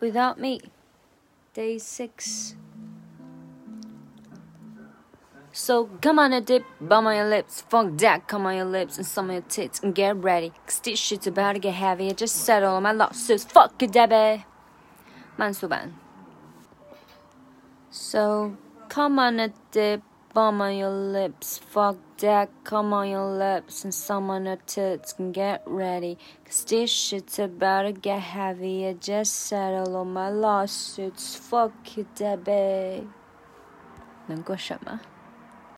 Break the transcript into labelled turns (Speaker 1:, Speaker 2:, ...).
Speaker 1: without me. Day 6. So come on a dip, bum on your lips, fuck that, come on your lips and some of your tits and get ready. Cause this shit's about to get heavy. I just settle all my losses. Fuck you, Debbie. Man, So come on a dip. bum on your lips, fuck that, come on your lips and some on your tits and get ready. Cause this shit's about to get heavy. I just settled all my lawsuits. Fuck you, Debbie. 能过审吗？